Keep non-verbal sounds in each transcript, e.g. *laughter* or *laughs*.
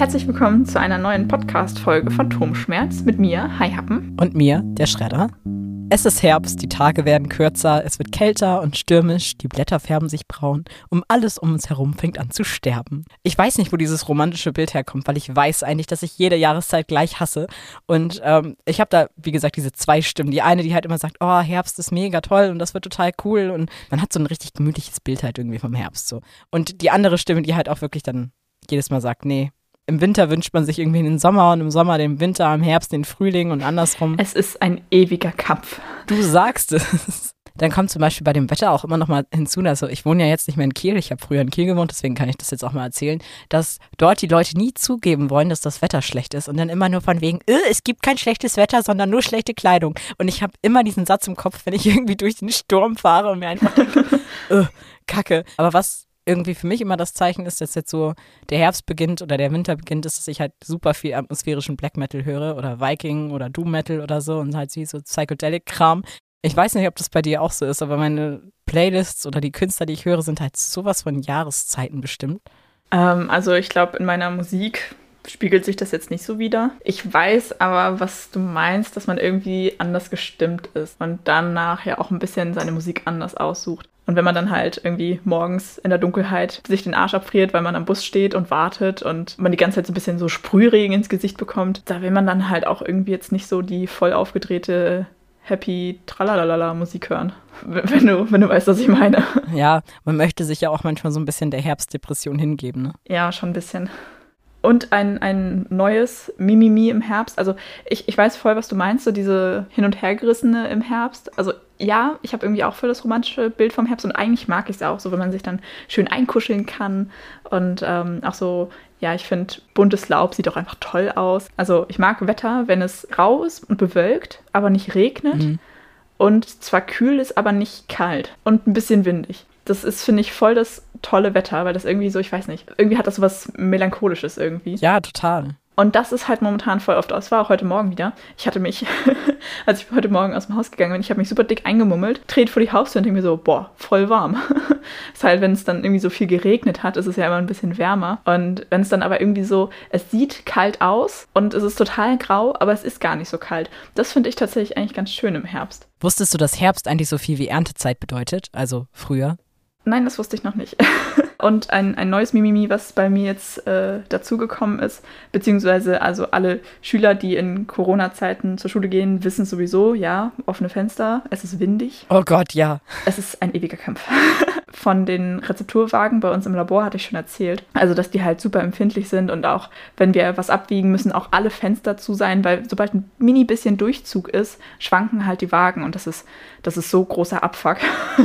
Und herzlich willkommen zu einer neuen Podcast-Folge von Turmschmerz mit mir, Hi Happen. Und mir, der Schredder. Es ist Herbst, die Tage werden kürzer, es wird kälter und stürmisch, die Blätter färben sich braun, um alles um uns herum fängt an zu sterben. Ich weiß nicht, wo dieses romantische Bild herkommt, weil ich weiß eigentlich, dass ich jede Jahreszeit gleich hasse. Und ähm, ich habe da, wie gesagt, diese zwei Stimmen. Die eine, die halt immer sagt, oh, Herbst ist mega toll und das wird total cool. Und man hat so ein richtig gemütliches Bild halt irgendwie vom Herbst so. Und die andere Stimme, die halt auch wirklich dann jedes Mal sagt, nee, im Winter wünscht man sich irgendwie den Sommer und im Sommer den Winter, im Herbst den Frühling und andersrum. Es ist ein ewiger Kampf. Du sagst es. *laughs* Dann kommt zum Beispiel bei dem Wetter auch immer noch mal hinzu, also ich wohne ja jetzt nicht mehr in Kiel, ich habe früher in Kiel gewohnt, deswegen kann ich das jetzt auch mal erzählen, dass dort die Leute nie zugeben wollen, dass das Wetter schlecht ist und dann immer nur von wegen, äh, es gibt kein schlechtes Wetter, sondern nur schlechte Kleidung. Und ich habe immer diesen Satz im Kopf, wenn ich *laughs* irgendwie durch den Sturm fahre und mir einfach denke, *laughs* äh, Kacke. Aber was irgendwie für mich immer das Zeichen ist, dass jetzt so der Herbst beginnt oder der Winter beginnt, ist, dass ich halt super viel atmosphärischen Black Metal höre oder Viking oder Doom Metal oder so und halt so Psychedelic-Kram. Ich weiß nicht, ob das bei dir auch so ist, aber meine Playlists oder die Künstler, die ich höre, sind halt sowas von Jahreszeiten bestimmt. Ähm, also ich glaube, in meiner Musik spiegelt sich das jetzt nicht so wieder. Ich weiß aber, was du meinst, dass man irgendwie anders gestimmt ist und danach ja auch ein bisschen seine Musik anders aussucht. Und wenn man dann halt irgendwie morgens in der Dunkelheit sich den Arsch abfriert, weil man am Bus steht und wartet und man die ganze Zeit so ein bisschen so Sprühregen ins Gesicht bekommt, da will man dann halt auch irgendwie jetzt nicht so die voll aufgedrehte Happy Tralalala Musik hören. *laughs* Wenn du, wenn du weißt, was ich meine. Ja, man möchte sich ja auch manchmal so ein bisschen der Herbstdepression hingeben, ne? Ja, schon ein bisschen. Und ein, ein neues Mimimi im Herbst. Also ich, ich weiß voll, was du meinst, so diese Hin- und Hergerissene im Herbst. Also ja, ich habe irgendwie auch voll das romantische Bild vom Herbst und eigentlich mag ich es auch so, wenn man sich dann schön einkuscheln kann. Und ähm, auch so, ja, ich finde, buntes Laub sieht auch einfach toll aus. Also ich mag Wetter, wenn es rau ist und bewölkt, aber nicht regnet. Mhm. Und zwar kühl ist, aber nicht kalt. Und ein bisschen windig das ist, finde ich, voll das tolle Wetter, weil das irgendwie so, ich weiß nicht, irgendwie hat das so was Melancholisches irgendwie. Ja, total. Und das ist halt momentan voll oft aus. War auch heute Morgen wieder. Ich hatte mich, *laughs* als ich heute Morgen aus dem Haus gegangen bin, ich habe mich super dick eingemummelt, dreht vor die Haustür und denke mir so, boah, voll warm. *laughs* ist halt, wenn es dann irgendwie so viel geregnet hat, ist es ja immer ein bisschen wärmer. Und wenn es dann aber irgendwie so, es sieht kalt aus und es ist total grau, aber es ist gar nicht so kalt. Das finde ich tatsächlich eigentlich ganz schön im Herbst. Wusstest du, dass Herbst eigentlich so viel wie Erntezeit bedeutet? Also früher? Nein, das wusste ich noch nicht. *laughs* Und ein, ein neues Mimimi, was bei mir jetzt äh, dazugekommen ist, beziehungsweise also alle Schüler, die in Corona-Zeiten zur Schule gehen, wissen sowieso, ja, offene Fenster, es ist windig. Oh Gott, ja. Es ist ein ewiger Kampf. *laughs* Von den Rezepturwagen bei uns im Labor hatte ich schon erzählt. Also, dass die halt super empfindlich sind und auch, wenn wir was abwiegen, müssen auch alle Fenster zu sein, weil sobald ein mini bisschen Durchzug ist, schwanken halt die Wagen und das ist, das ist so großer Abfuck,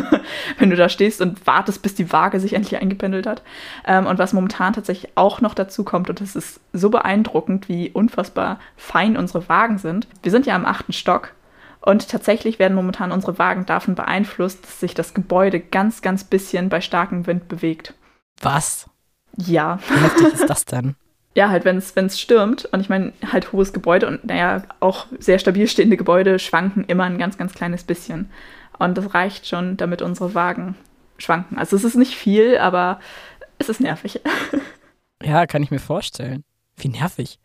*laughs* wenn du da stehst und wartest, bis die Waage sich endlich eingependelt hat. Ähm, und was momentan tatsächlich auch noch dazu kommt, und das ist so beeindruckend, wie unfassbar fein unsere Wagen sind. Wir sind ja am achten Stock und tatsächlich werden momentan unsere Wagen davon beeinflusst, dass sich das Gebäude ganz, ganz bisschen bei starkem Wind bewegt. Was? Ja. Wie heftig ist das denn? *laughs* ja, halt, wenn es stürmt, und ich meine, halt hohes Gebäude und naja, auch sehr stabil stehende Gebäude schwanken immer ein ganz, ganz kleines bisschen. Und das reicht schon, damit unsere Wagen schwanken. Also es ist nicht viel, aber es ist nervig. Ja, kann ich mir vorstellen. Wie nervig.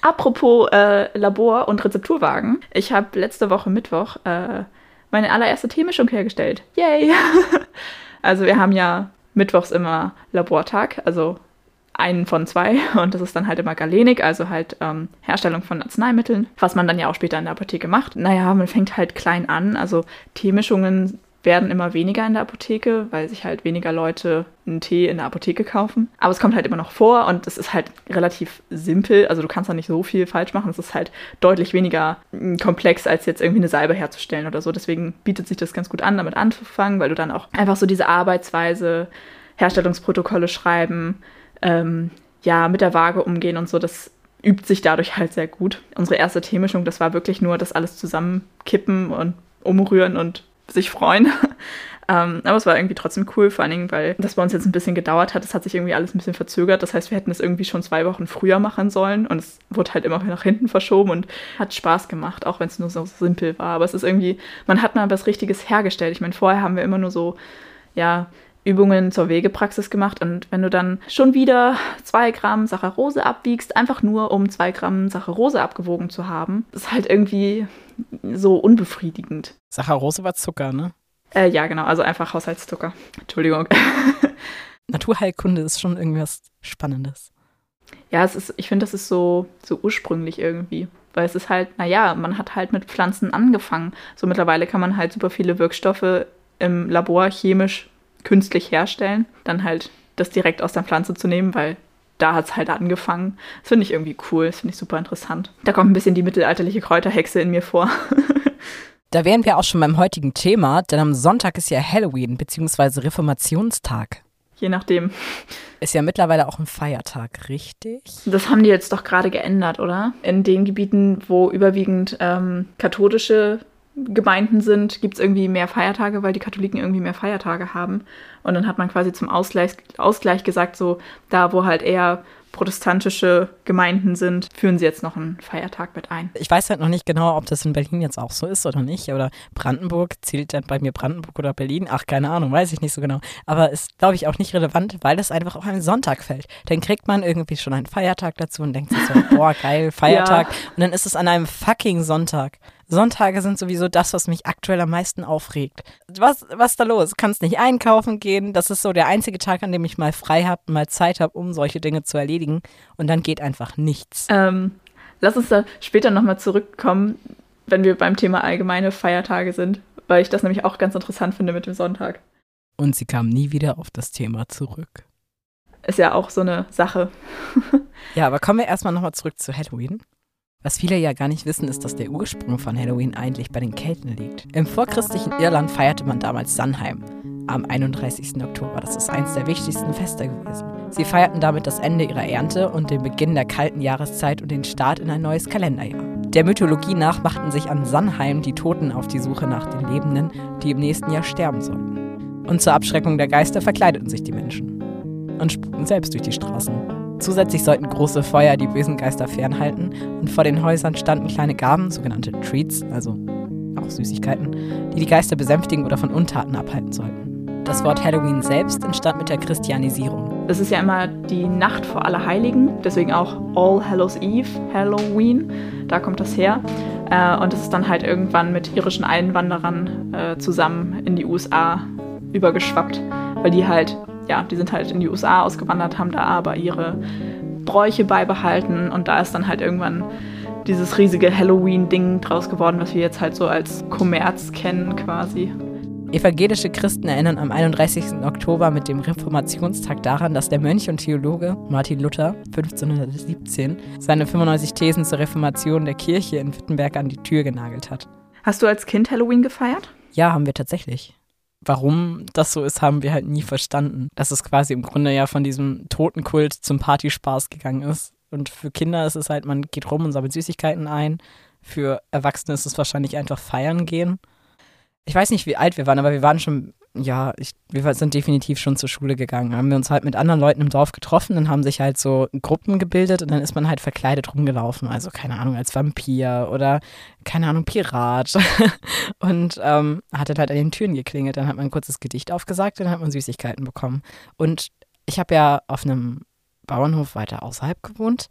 Apropos äh, Labor und Rezepturwagen. Ich habe letzte Woche Mittwoch äh, meine allererste Teemischung hergestellt. Yay! *laughs* also wir haben ja mittwochs immer Labortag, also einen von zwei und das ist dann halt immer Galenik, also halt ähm, Herstellung von Arzneimitteln, was man dann ja auch später in der Apotheke macht. Naja, man fängt halt klein an, also Teemischungen werden immer weniger in der Apotheke, weil sich halt weniger Leute einen Tee in der Apotheke kaufen. Aber es kommt halt immer noch vor und es ist halt relativ simpel. Also du kannst da nicht so viel falsch machen. Es ist halt deutlich weniger hm, komplex, als jetzt irgendwie eine Salbe herzustellen oder so. Deswegen bietet sich das ganz gut an, damit anzufangen, weil du dann auch einfach so diese Arbeitsweise, Herstellungsprotokolle schreiben, ähm, ja, mit der Waage umgehen und so, das übt sich dadurch halt sehr gut. Unsere erste Teemischung, das war wirklich nur das alles zusammenkippen und umrühren und sich freuen. *laughs* ähm, aber es war irgendwie trotzdem cool, vor allen Dingen, weil das bei uns jetzt ein bisschen gedauert hat. Es hat sich irgendwie alles ein bisschen verzögert. Das heißt, wir hätten es irgendwie schon zwei Wochen früher machen sollen und es wurde halt immer nach hinten verschoben und hat Spaß gemacht, auch wenn es nur so simpel war. Aber es ist irgendwie, man hat mal was Richtiges hergestellt. Ich meine, vorher haben wir immer nur so, ja, Übungen zur Wegepraxis gemacht und wenn du dann schon wieder zwei Gramm Saccharose abwiegst, einfach nur um zwei Gramm Saccharose abgewogen zu haben, ist halt irgendwie so unbefriedigend. Saccharose war Zucker, ne? Äh, ja, genau, also einfach Haushaltszucker. Entschuldigung. *laughs* Naturheilkunde ist schon irgendwas Spannendes. Ja, es ist, ich finde, das ist so, so ursprünglich irgendwie. Weil es ist halt, naja, man hat halt mit Pflanzen angefangen. So mittlerweile kann man halt super viele Wirkstoffe im Labor chemisch künstlich herstellen. Dann halt das direkt aus der Pflanze zu nehmen, weil da hat es halt angefangen. Das finde ich irgendwie cool, das finde ich super interessant. Da kommt ein bisschen die mittelalterliche Kräuterhexe in mir vor. *laughs* da wären wir auch schon beim heutigen Thema, denn am Sonntag ist ja Halloween bzw. Reformationstag. Je nachdem. Ist ja mittlerweile auch ein Feiertag, richtig? Das haben die jetzt doch gerade geändert, oder? In den Gebieten, wo überwiegend ähm, katholische Gemeinden sind, gibt es irgendwie mehr Feiertage, weil die Katholiken irgendwie mehr Feiertage haben. Und dann hat man quasi zum Ausgleich, Ausgleich gesagt, so da, wo halt eher protestantische Gemeinden sind, führen sie jetzt noch einen Feiertag mit ein. Ich weiß halt noch nicht genau, ob das in Berlin jetzt auch so ist oder nicht. Oder Brandenburg, zählt dann bei mir Brandenburg oder Berlin? Ach, keine Ahnung, weiß ich nicht so genau. Aber ist, glaube ich, auch nicht relevant, weil es einfach auf einen Sonntag fällt. Dann kriegt man irgendwie schon einen Feiertag dazu und denkt sich so, *laughs* boah, geil, Feiertag. Ja. Und dann ist es an einem fucking Sonntag. Sonntage sind sowieso das, was mich aktuell am meisten aufregt. Was, was ist da los? Kannst nicht einkaufen gehen. Das ist so der einzige Tag, an dem ich mal frei habe, mal Zeit habe, um solche Dinge zu erledigen. Und dann geht einfach nichts. Ähm, lass uns da später nochmal zurückkommen, wenn wir beim Thema allgemeine Feiertage sind, weil ich das nämlich auch ganz interessant finde mit dem Sonntag. Und sie kam nie wieder auf das Thema zurück. Ist ja auch so eine Sache. *laughs* ja, aber kommen wir erstmal nochmal zurück zu Halloween. Was viele ja gar nicht wissen, ist, dass der Ursprung von Halloween eigentlich bei den Kelten liegt. Im vorchristlichen Irland feierte man damals Samhain am 31. Oktober. Das ist eines der wichtigsten Feste gewesen. Sie feierten damit das Ende ihrer Ernte und den Beginn der kalten Jahreszeit und den Start in ein neues Kalenderjahr. Der Mythologie nach machten sich an Samhain die Toten auf die Suche nach den Lebenden, die im nächsten Jahr sterben sollten. Und zur Abschreckung der Geister verkleideten sich die Menschen und spukten selbst durch die Straßen. Zusätzlich sollten große Feuer die bösen Geister fernhalten und vor den Häusern standen kleine Gaben, sogenannte Treats, also auch Süßigkeiten, die die Geister besänftigen oder von Untaten abhalten sollten. Das Wort Halloween selbst entstand mit der Christianisierung. Es ist ja immer die Nacht vor Allerheiligen, deswegen auch All Hallows Eve, Halloween, da kommt das her. Äh, und es ist dann halt irgendwann mit irischen Einwanderern äh, zusammen in die USA übergeschwappt, weil die halt ja, die sind halt in die USA ausgewandert, haben da aber ihre Bräuche beibehalten und da ist dann halt irgendwann dieses riesige Halloween-Ding draus geworden, was wir jetzt halt so als Kommerz kennen quasi. Evangelische Christen erinnern am 31. Oktober mit dem Reformationstag daran, dass der Mönch und Theologe Martin Luther 1517 seine 95 Thesen zur Reformation der Kirche in Wittenberg an die Tür genagelt hat. Hast du als Kind Halloween gefeiert? Ja, haben wir tatsächlich warum das so ist, haben wir halt nie verstanden. Dass es quasi im Grunde ja von diesem Totenkult zum Partyspaß gegangen ist. Und für Kinder ist es halt, man geht rum und sammelt Süßigkeiten ein. Für Erwachsene ist es wahrscheinlich einfach feiern gehen. Ich weiß nicht, wie alt wir waren, aber wir waren schon ja, ich, wir sind definitiv schon zur Schule gegangen. Haben wir uns halt mit anderen Leuten im Dorf getroffen, dann haben sich halt so Gruppen gebildet und dann ist man halt verkleidet rumgelaufen. Also keine Ahnung, als Vampir oder keine Ahnung, Pirat. *laughs* und ähm, hat dann halt an den Türen geklingelt. Dann hat man ein kurzes Gedicht aufgesagt dann hat man Süßigkeiten bekommen. Und ich habe ja auf einem Bauernhof weiter außerhalb gewohnt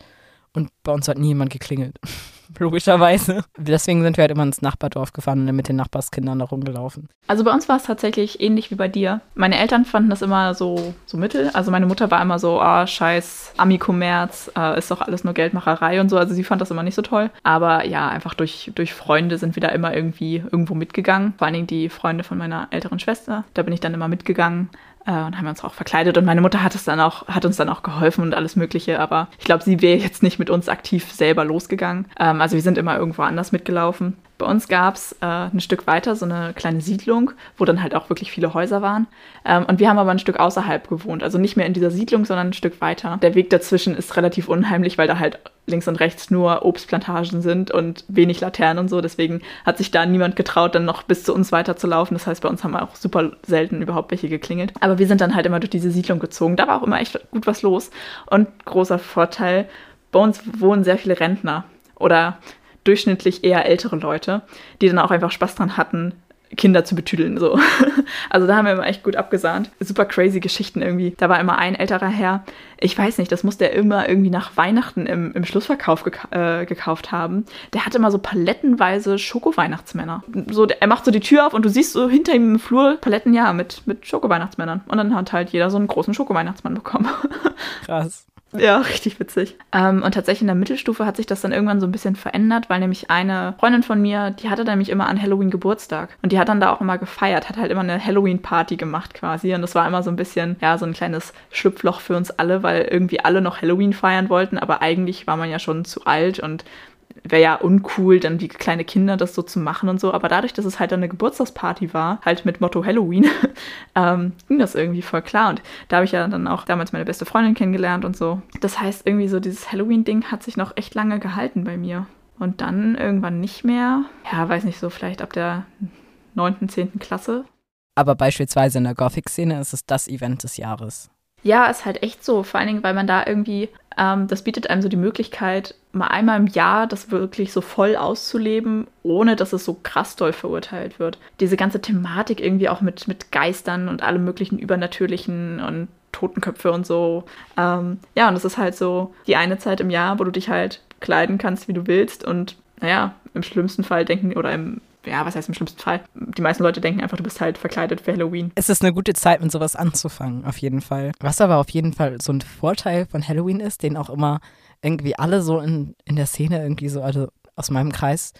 und bei uns hat nie jemand geklingelt. *laughs* *laughs* Logischerweise. Deswegen sind wir halt immer ins Nachbardorf gefahren und mit den Nachbarskindern da rumgelaufen. Also bei uns war es tatsächlich ähnlich wie bei dir. Meine Eltern fanden das immer so, so mittel. Also meine Mutter war immer so, ah, scheiß Ami-Kommerz, äh, ist doch alles nur Geldmacherei und so. Also sie fand das immer nicht so toll. Aber ja, einfach durch, durch Freunde sind wir da immer irgendwie irgendwo mitgegangen. Vor allen Dingen die Freunde von meiner älteren Schwester. Da bin ich dann immer mitgegangen und haben uns auch verkleidet. Und meine Mutter hat es dann auch, hat uns dann auch geholfen und alles Mögliche. Aber ich glaube, sie wäre jetzt nicht mit uns aktiv selber losgegangen. Ähm, also wir sind immer irgendwo anders mitgelaufen. Bei uns gab es äh, ein Stück weiter so eine kleine Siedlung, wo dann halt auch wirklich viele Häuser waren. Ähm, und wir haben aber ein Stück außerhalb gewohnt. Also nicht mehr in dieser Siedlung, sondern ein Stück weiter. Der Weg dazwischen ist relativ unheimlich, weil da halt links und rechts nur Obstplantagen sind und wenig Laternen und so. Deswegen hat sich da niemand getraut, dann noch bis zu uns weiterzulaufen. Das heißt, bei uns haben auch super selten überhaupt welche geklingelt. Aber wir sind dann halt immer durch diese Siedlung gezogen. Da war auch immer echt gut was los. Und großer Vorteil, bei uns wohnen sehr viele Rentner oder durchschnittlich eher ältere Leute, die dann auch einfach Spaß dran hatten, Kinder zu betüdeln. So. *laughs* Also da haben wir immer echt gut abgesahnt. Super crazy Geschichten irgendwie. Da war immer ein älterer Herr. Ich weiß nicht, das musste er immer irgendwie nach Weihnachten im, im Schlussverkauf geka äh, gekauft haben. Der hatte immer so palettenweise Schoko-Weihnachtsmänner. So, er macht so die Tür auf und du siehst so hinter ihm im Flur Paletten, ja, mit, mit Schoko-Weihnachtsmännern. Und dann hat halt jeder so einen großen Schoko-Weihnachtsmann bekommen. *laughs* Krass. *laughs* Ja, richtig witzig. Ähm, und tatsächlich in der Mittelstufe hat sich das dann irgendwann so ein bisschen verändert, weil nämlich eine Freundin von mir, die hatte nämlich immer an Halloween Geburtstag. Und die hat dann da auch immer gefeiert, hat halt immer eine Halloween-Party gemacht quasi. Und das war immer so ein bisschen, ja, so ein kleines Schlupfloch für uns alle, weil irgendwie alle noch Halloween feiern wollten, aber eigentlich war man ja schon zu alt und wäre ja uncool, dann wie kleine Kinder das so zu machen und so. Aber dadurch, dass es halt eine Geburtstagsparty war, halt mit Motto Halloween, *laughs* ähm, ging das irgendwie voll klar. Und da habe ich ja dann auch damals meine beste Freundin kennengelernt und so. Das heißt, irgendwie so dieses Halloween-Ding hat sich noch echt lange gehalten bei mir. Und dann irgendwann nicht mehr. Ja, weiß nicht, so vielleicht ab der 9., 10. Klasse. Aber beispielsweise in der Gothic-Szene ist es das Event des Jahres. Ja, ist halt echt so. Vor allen Dingen, weil man da irgendwie, ähm, das bietet einem so die Möglichkeit, mal einmal im Jahr das wirklich so voll auszuleben, ohne dass es so krass doll verurteilt wird. Diese ganze Thematik irgendwie auch mit, mit Geistern und allem möglichen Übernatürlichen und Totenköpfe und so. Ähm, ja, und es ist halt so die eine Zeit im Jahr, wo du dich halt kleiden kannst, wie du willst und naja, im schlimmsten Fall denken oder im ja, was heißt im schlimmsten Fall? Die meisten Leute denken einfach, du bist halt verkleidet für Halloween. Es ist eine gute Zeit, mit sowas anzufangen, auf jeden Fall. Was aber auf jeden Fall so ein Vorteil von Halloween ist, den auch immer irgendwie alle so in, in der Szene irgendwie so, also aus meinem Kreis,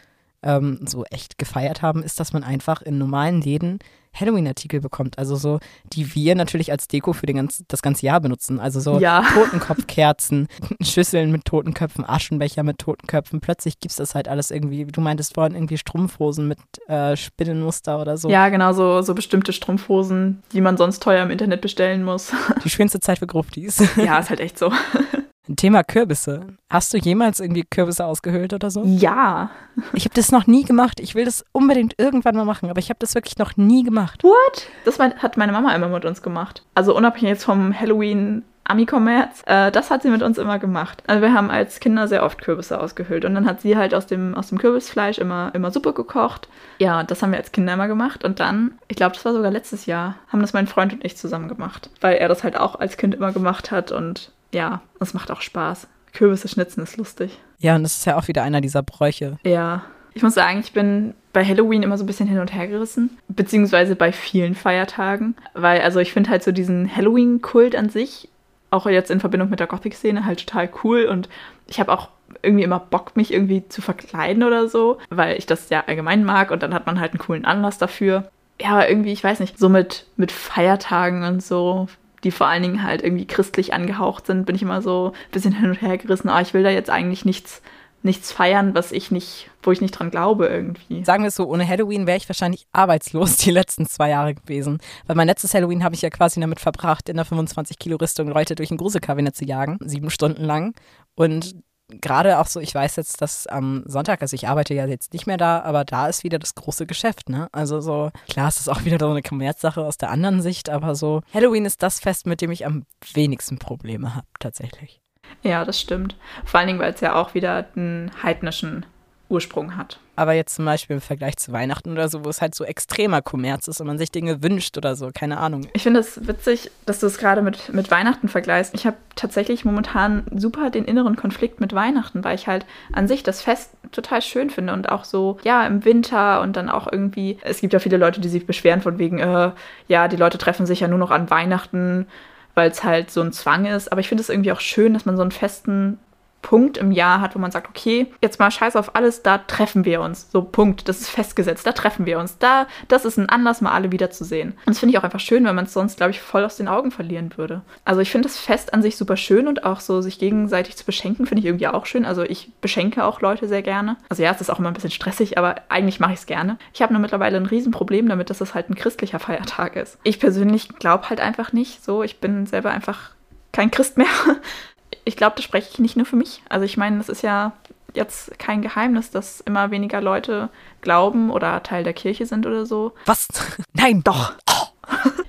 ähm, so echt gefeiert haben, ist, dass man einfach in normalen Läden Halloween-Artikel bekommt. Also so, die wir natürlich als Deko für den ganz, das ganze Jahr benutzen. Also so Ja. *laughs* Totenkopfkerzen, Schüsseln mit Totenköpfen, Aschenbecher mit Totenköpfen. Plötzlich gibt es das halt alles irgendwie, du meintest vorhin irgendwie Strumpfhosen mit äh, Spinnenmuster oder so. Ja, genau, so, so bestimmte Strumpfhosen, die man sonst teuer im Internet bestellen muss. *laughs* Die schönste Zeit für Gruftis. ja, ist halt echt so. *laughs* Thema Kürbisse. Hast du jemals irgendwie Kürbisse ausgehöhlt oder so? Ja. Ich habe das noch nie gemacht. Ich will das unbedingt irgendwann mal machen, aber ich habe das wirklich noch nie gemacht. What? Das hat meine Mama immer mit uns gemacht. Also unabhängig jetzt vom Halloween. Ami-Kommerz, äh, das hat sie mit uns immer gemacht. Also wir haben als Kinder sehr oft Kürbisse ausgehöhlt und dann hat sie halt aus dem, aus dem Kürbisfleisch immer, immer Suppe gekocht. Ja, das haben wir als Kinder immer gemacht und dann, ich glaube, das war sogar letztes Jahr, haben das mein Freund und ich zusammen gemacht, weil er das halt auch als Kind immer gemacht hat und ja, es macht auch Spaß. Kürbisse schnitzen ist lustig. Ja, und das ist ja auch wieder einer dieser Bräuche. Ja. Ich muss sagen, ich bin bei Halloween immer so ein bisschen hin und her gerissen, beziehungsweise bei vielen Feiertagen, weil also ich finde halt so diesen Halloween-Kult an sich, auch jetzt in Verbindung mit der Gothic-Szene, halt total cool und ich habe auch irgendwie immer Bock, mich irgendwie zu verkleiden oder so, weil ich das ja allgemein mag und dann hat man halt einen coolen Anlass dafür. Ja, aber irgendwie, ich weiß nicht, so mit, mit Feiertagen und so, die vor allen Dingen halt irgendwie christlich angehaucht sind, bin ich immer so ein bisschen hin und her gerissen. Aber ich will da jetzt eigentlich nichts, nichts feiern, was ich nicht, wo ich nicht dran glaube irgendwie. Sagen wir es so, ohne Halloween wäre ich wahrscheinlich arbeitslos die letzten zwei Jahre gewesen. Weil mein letztes Halloween habe ich ja quasi damit verbracht, in der 25-Kilo-Rüstung Leute durch ein Gruselkabinett zu jagen, sieben Stunden lang. Und gerade auch so, ich weiß jetzt, dass am Sonntag, also ich arbeite ja jetzt nicht mehr da, aber da ist wieder das große Geschäft, ne? Also so, klar, es ist auch wieder so eine Kommerzsache aus der anderen Sicht, aber so, Halloween ist das Fest, mit dem ich am wenigsten Probleme habe, tatsächlich. Ja, das stimmt. Vor allen Dingen, weil es ja auch wieder einen heidnischen Ursprung hat. Aber jetzt zum Beispiel im Vergleich zu Weihnachten oder so, wo es halt so extremer Kommerz ist und man sich Dinge wünscht oder so, keine Ahnung. Ich finde es witzig, dass du es gerade mit, mit Weihnachten vergleichst. Ich habe tatsächlich momentan super den inneren Konflikt mit Weihnachten, weil ich halt an sich das Fest total schön finde und auch so, ja, im Winter und dann auch irgendwie, es gibt ja viele Leute, die sich beschweren von wegen, äh, ja, die Leute treffen sich ja nur noch an Weihnachten, weil es halt so ein Zwang ist. Aber ich finde es irgendwie auch schön, dass man so einen festen Punkt im Jahr hat, wo man sagt, okay, jetzt mal scheiß auf alles, da treffen wir uns. So, Punkt. Das ist festgesetzt, da treffen wir uns. Da, das ist ein Anlass, mal alle wiederzusehen. Und das finde ich auch einfach schön, weil man es sonst, glaube ich, voll aus den Augen verlieren würde. Also ich finde das Fest an sich super schön und auch so sich gegenseitig zu beschenken, finde ich irgendwie auch schön. Also ich beschenke auch Leute sehr gerne. Also ja, es ist auch immer ein bisschen stressig, aber eigentlich mache ich es gerne. Ich habe nur mittlerweile ein Riesenproblem damit, dass es halt ein christlicher Feiertag ist. Ich persönlich glaube halt einfach nicht so. Ich bin selber einfach kein Christ mehr *laughs* ich glaube, das spreche ich nicht nur für mich. Also ich meine, das ist ja jetzt kein Geheimnis, dass immer weniger Leute glauben oder Teil der Kirche sind oder so. Was? *laughs* Nein, doch. *laughs*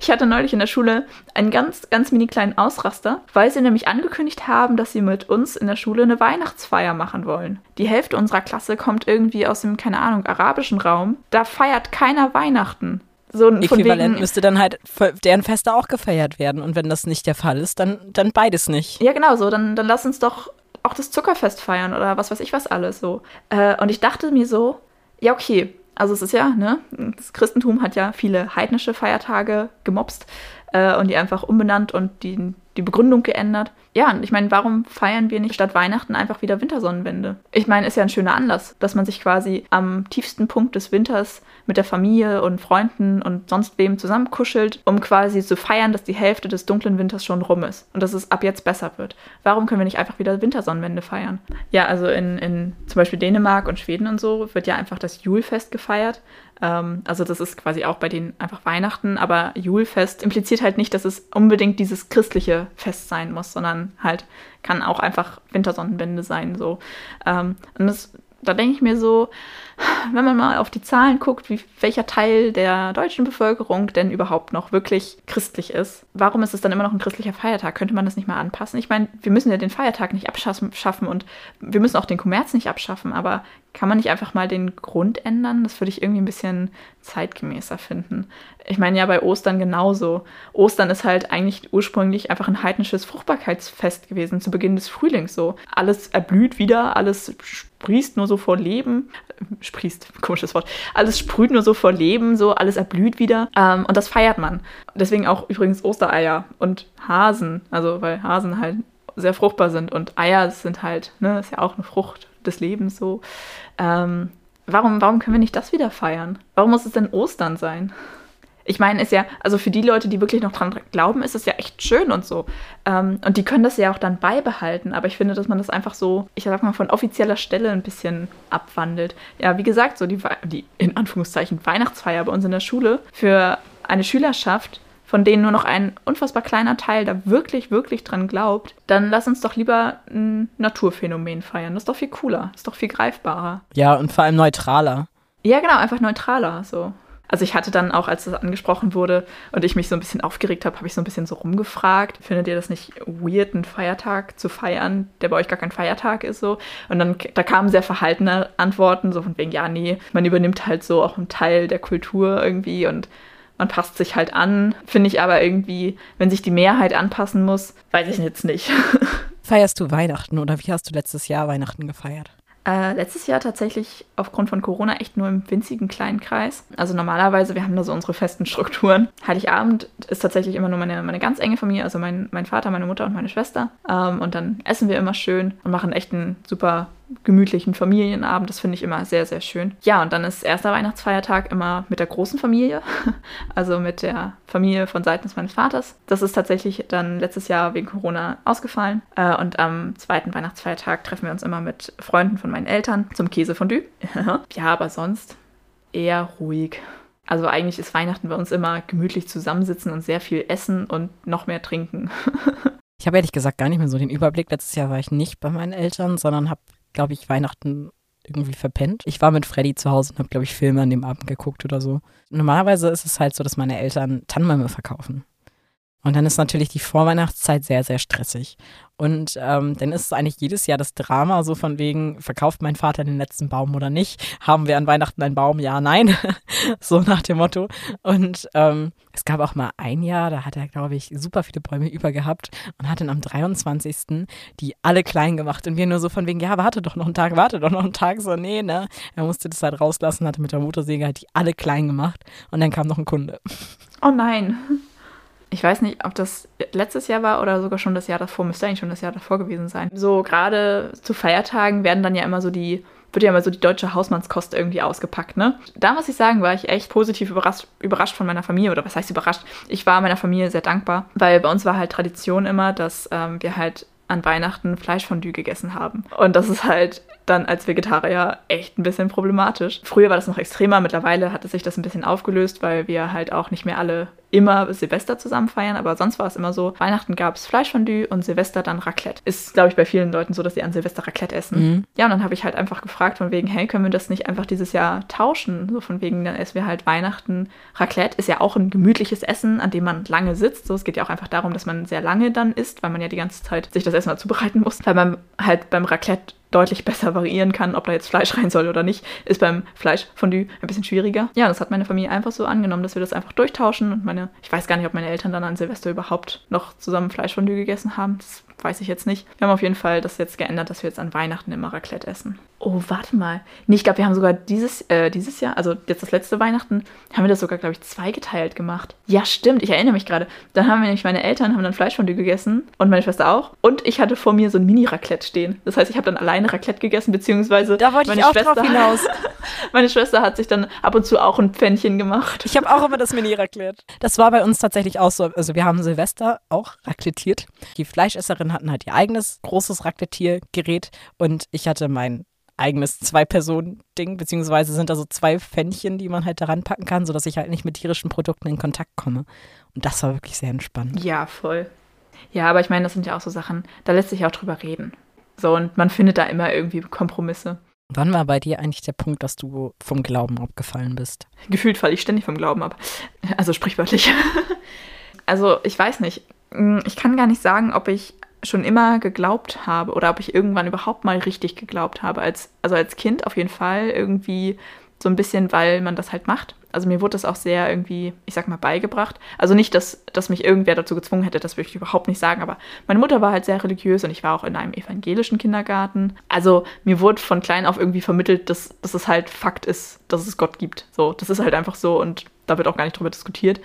Ich hatte neulich in der Schule einen ganz, ganz mini kleinen Ausraster, weil sie nämlich angekündigt haben, dass sie mit uns in der Schule eine Weihnachtsfeier machen wollen. Die Hälfte unserer Klasse kommt irgendwie aus dem, keine Ahnung, arabischen Raum. Da feiert keiner Weihnachten. So ein Äquivalent wegen, müsste dann halt deren Feste auch gefeiert werden. Und wenn das nicht der Fall ist, dann, dann beides nicht. Ja, genau so. Dann, dann lass uns doch auch das Zuckerfest feiern oder was weiß ich was alles so. Äh, und ich dachte mir so, ja, okay. Also es ist ja, ne, das Christentum hat ja viele heidnische Feiertage gemobst äh, und die einfach umbenannt und die, die Begründung geändert. Ja, und ich meine, warum feiern wir nicht statt Weihnachten einfach wieder Wintersonnenwende? Ich meine, ist ja ein schöner Anlass, dass man sich quasi am tiefsten Punkt des Winters mit der Familie und Freunden und sonst wem zusammenkuschelt, um quasi zu feiern, dass die Hälfte des dunklen Winters schon rum ist und dass es ab jetzt besser wird. Warum können wir nicht einfach wieder Wintersonnenwende feiern? Ja, also in, in zum Beispiel Dänemark und Schweden und so wird ja einfach das Julfest gefeiert. Ähm, also das ist quasi auch bei denen einfach Weihnachten, aber Julfest impliziert halt nicht, dass es unbedingt dieses christliche Fest sein muss, sondern halt kann auch einfach Wintersonnenwende sein. So. Ähm, und das, da denke ich mir so, wenn man mal auf die Zahlen guckt, wie, welcher Teil der deutschen Bevölkerung denn überhaupt noch wirklich christlich ist, warum ist es dann immer noch ein christlicher Feiertag? Könnte man das nicht mal anpassen? Ich meine, wir müssen ja den Feiertag nicht abschaffen und wir müssen auch den Kommerz nicht abschaffen, aber kann man nicht einfach mal den Grund ändern? Das würde ich irgendwie ein bisschen zeitgemäßer finden. Ich meine ja bei Ostern genauso. Ostern ist halt eigentlich ursprünglich einfach ein heidnisches Fruchtbarkeitsfest gewesen, zu Beginn des Frühlings so. Alles erblüht wieder, alles sprießt nur so vor Leben sprießt, *laughs* komisches Wort, alles sprüht nur so vor Leben, so alles erblüht wieder. Ähm, und das feiert man. Deswegen auch übrigens Ostereier und Hasen, also weil Hasen halt sehr fruchtbar sind und Eier sind halt, ne, ist ja auch eine Frucht des Lebens so. Ähm, warum, warum können wir nicht das wieder feiern? Warum muss es denn Ostern sein? Ich meine, ist ja, also für die Leute, die wirklich noch dran glauben, ist es ja echt schön und so. Ähm, und die können das ja auch dann beibehalten. Aber ich finde, dass man das einfach so, ich sag mal, von offizieller Stelle ein bisschen abwandelt. Ja, wie gesagt, so die, die in Anführungszeichen Weihnachtsfeier bei uns in der Schule für eine Schülerschaft, von denen nur noch ein unfassbar kleiner Teil da wirklich, wirklich dran glaubt, dann lass uns doch lieber ein Naturphänomen feiern. Das ist doch viel cooler, das ist doch viel greifbarer. Ja, und vor allem neutraler. Ja, genau, einfach neutraler, so. Also ich hatte dann auch, als das angesprochen wurde und ich mich so ein bisschen aufgeregt habe, habe ich so ein bisschen so rumgefragt. Findet ihr das nicht weird, einen Feiertag zu feiern, der bei euch gar kein Feiertag ist so? Und dann da kamen sehr verhaltene Antworten, so von wegen, ja, nee, man übernimmt halt so auch einen Teil der Kultur irgendwie und man passt sich halt an. Finde ich aber irgendwie, wenn sich die Mehrheit anpassen muss, weiß ich jetzt nicht. *laughs* Feierst du Weihnachten oder wie hast du letztes Jahr Weihnachten gefeiert? Äh, letztes Jahr tatsächlich aufgrund von Corona echt nur im winzigen kleinen Kreis. Also normalerweise, wir haben da so unsere festen Strukturen. Heiligabend ist tatsächlich immer nur meine, meine ganz enge Familie, also mein, mein Vater, meine Mutter und meine Schwester. Ähm, und dann essen wir immer schön und machen echt einen super gemütlichen Familienabend. Das finde ich immer sehr, sehr schön. Ja, und dann ist erster Weihnachtsfeiertag immer mit der großen Familie, *laughs* also mit der Familie von seitens meines Vaters. Das ist tatsächlich dann letztes Jahr wegen Corona ausgefallen. Äh, und am zweiten Weihnachtsfeiertag treffen wir uns immer mit Freunden von meinen Eltern zum Käsefondue. *laughs* ja, aber sonst eher ruhig. Also eigentlich ist Weihnachten bei uns immer gemütlich zusammensitzen und sehr viel essen und noch mehr trinken. *laughs* ich habe ehrlich gesagt gar nicht mehr so den Überblick. Letztes Jahr war ich nicht bei meinen Eltern, sondern habe glaube ich, Weihnachten irgendwie verpennt. Ich war mit Freddy zu Hause und habe, glaube ich, Filme an dem Abend geguckt oder so. Normalerweise ist es halt so, dass meine Eltern Tannenbäume verkaufen. Und dann ist natürlich die Vorweihnachtszeit sehr, sehr stressig. Und ähm, dann ist es eigentlich jedes Jahr das Drama, so von wegen, verkauft mein Vater den letzten Baum oder nicht? Haben wir an Weihnachten einen Baum? Ja, nein. *laughs* so nach dem Motto. Und ähm, es gab auch mal ein Jahr, da hat er, glaube ich, super viele Bäume über gehabt und hat dann am 23. die alle klein gemacht. Und wir nur so von wegen, ja, warte doch noch einen Tag, warte doch noch einen Tag. So, nee, ne? Er musste das halt rauslassen, hatte mit der Motorsäge halt die alle klein gemacht. Und dann kam noch ein Kunde. Oh nein ich weiß nicht, ob das letztes Jahr war oder sogar schon das Jahr davor, müsste eigentlich schon das Jahr davor gewesen sein. So gerade zu Feiertagen werden dann ja immer so die, wird ja immer so die deutsche Hausmannskost irgendwie ausgepackt, ne? Da muss ich sagen, war ich echt positiv überrascht, überrascht von meiner Familie, oder was heißt überrascht? Ich war meiner Familie sehr dankbar, weil bei uns war halt Tradition immer, dass ähm, wir halt an Weihnachten Fleischfondue gegessen haben. Und das ist halt dann als Vegetarier echt ein bisschen problematisch. Früher war das noch extremer, mittlerweile hat sich das ein bisschen aufgelöst, weil wir halt auch nicht mehr alle immer Silvester zusammen feiern, aber sonst war es immer so, Weihnachten gab es Fleischfondue und Silvester dann Raclette. Ist, glaube ich, bei vielen Leuten so, dass sie an Silvester Raclette essen. Mhm. Ja, und dann habe ich halt einfach gefragt von wegen, hey, können wir das nicht einfach dieses Jahr tauschen? So von wegen, dann essen wir halt Weihnachten. Raclette ist ja auch ein gemütliches Essen, an dem man lange sitzt. So, es geht ja auch einfach darum, dass man sehr lange dann isst, weil man ja die ganze Zeit sich das Essen mal zubereiten muss. Weil man halt beim Raclette deutlich besser variieren kann, ob da jetzt Fleisch rein soll oder nicht, ist beim Fleischfondue ein bisschen schwieriger. Ja, das hat meine Familie einfach so angenommen, dass wir das einfach durchtauschen und meine, ich weiß gar nicht, ob meine Eltern dann an Silvester überhaupt noch zusammen Fleischfondue gegessen haben. Das weiß ich jetzt nicht. Wir haben auf jeden Fall das jetzt geändert, dass wir jetzt an Weihnachten immer Raclette essen. Oh, warte mal. Nee, ich glaube, wir haben sogar dieses, äh, dieses Jahr, also jetzt das letzte Weihnachten, haben wir das sogar, glaube ich, zweigeteilt gemacht. Ja, stimmt, ich erinnere mich gerade. Dann haben wir nämlich, meine Eltern haben dann Fleischfondue gegessen und meine Schwester auch. Und ich hatte vor mir so ein Mini-Raclette stehen. Das heißt, ich habe dann alleine Raclette gegessen, beziehungsweise Da wollte meine ich auch Schwester, drauf hinaus. *laughs* meine Schwester hat sich dann ab und zu auch ein Pfännchen gemacht. Ich habe auch immer das Mini raclette. Das war bei uns tatsächlich auch so. Also wir haben Silvester auch raclettiert. Die Fleischesserinnen hatten halt ihr eigenes großes Raclettiergerät und ich hatte mein eigenes Zwei-Personen-Ding, beziehungsweise sind da so zwei Pfännchen, die man halt daran packen kann, sodass ich halt nicht mit tierischen Produkten in Kontakt komme. Und das war wirklich sehr entspannt. Ja, voll. Ja, aber ich meine, das sind ja auch so Sachen, da lässt sich auch drüber reden. So, und man findet da immer irgendwie Kompromisse. Wann war bei dir eigentlich der Punkt, dass du vom Glauben abgefallen bist? Gefühlt falle ich ständig vom Glauben ab. Also sprichwörtlich. *laughs* Also, ich weiß nicht. Ich kann gar nicht sagen, ob ich schon immer geglaubt habe oder ob ich irgendwann überhaupt mal richtig geglaubt habe. Als, also als Kind auf jeden Fall irgendwie so ein bisschen, weil man das halt macht. Also mir wurde das auch sehr irgendwie, ich sag mal, beigebracht. Also nicht, dass, dass mich irgendwer dazu gezwungen hätte, das würde ich überhaupt nicht sagen, aber meine Mutter war halt sehr religiös und ich war auch in einem evangelischen Kindergarten. Also mir wurde von klein auf irgendwie vermittelt, dass, dass es halt Fakt ist, dass es Gott gibt. So, das ist halt einfach so und da wird auch gar nicht drüber diskutiert.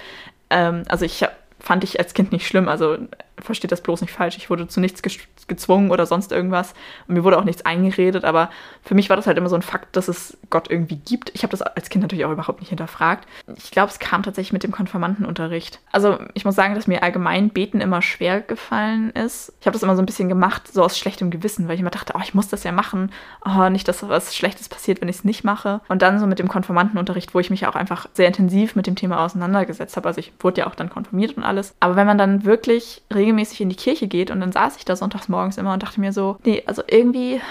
Ähm, also ich habe fand ich als Kind nicht schlimm. Also versteht das bloß nicht falsch. Ich wurde zu nichts ge gezwungen oder sonst irgendwas. Und mir wurde auch nichts eingeredet. Aber für mich war das halt immer so ein Fakt, dass es Gott irgendwie gibt. Ich habe das als Kind natürlich auch überhaupt nicht hinterfragt. Ich glaube, es kam tatsächlich mit dem Konfirmandenunterricht. Also ich muss sagen, dass mir allgemein Beten immer schwer gefallen ist. Ich habe das immer so ein bisschen gemacht, so aus schlechtem Gewissen, weil ich immer dachte, oh, ich muss das ja machen. Oh, nicht, dass was Schlechtes passiert, wenn ich es nicht mache. Und dann so mit dem Konfirmandenunterricht, wo ich mich auch einfach sehr intensiv mit dem Thema auseinandergesetzt habe. Also ich wurde ja auch dann konfirmiert und alles. Aber wenn man dann wirklich regelmäßig in die Kirche geht und dann saß ich da sonntags morgens immer und dachte mir so, nee, also irgendwie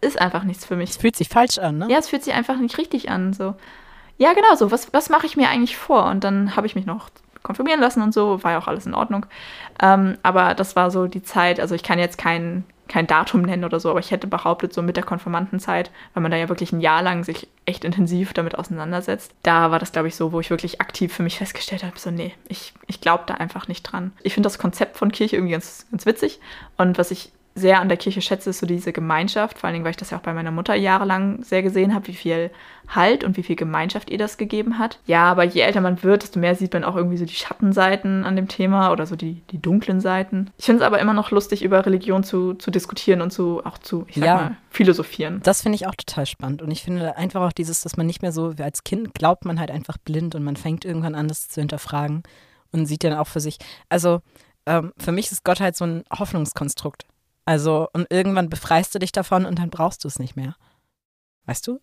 ist einfach nichts für mich. Es fühlt sich falsch an, ne? Ja, es fühlt sich einfach nicht richtig an. So. Ja, genau so. Was, was mache ich mir eigentlich vor? Und dann habe ich mich noch konfirmieren lassen und so, war ja auch alles in Ordnung. Ähm, aber das war so die Zeit, also ich kann jetzt kein, kein Datum nennen oder so, aber ich hätte behauptet, so mit der Konfirmandenzeit, weil man da ja wirklich ein Jahr lang sich echt intensiv damit auseinandersetzt, da war das, glaube ich, so, wo ich wirklich aktiv für mich festgestellt habe, so, nee, ich, ich glaube da einfach nicht dran. Ich finde das Konzept von Kirche irgendwie ganz, ganz witzig und was ich sehr an der Kirche schätze, ist so diese Gemeinschaft, vor allen Dingen, weil ich das ja auch bei meiner Mutter jahrelang sehr gesehen habe, wie viel Halt und wie viel Gemeinschaft ihr das gegeben hat. Ja, aber je älter man wird, desto mehr sieht man auch irgendwie so die Schattenseiten an dem Thema oder so die, die dunklen Seiten. Ich finde es aber immer noch lustig, über Religion zu, zu diskutieren und zu auch zu, ich sag Ja. mal, philosophieren. Das finde ich auch total spannend. Und ich finde einfach auch dieses, dass man nicht mehr so, als Kind glaubt man halt einfach blind und man fängt irgendwann an, das zu hinterfragen und sieht dann auch für sich. Also ähm, für mich ist Gott halt so ein Hoffnungskonstrukt. Also, und irgendwann befreist du dich davon und dann brauchst du es nicht mehr. Weißt du?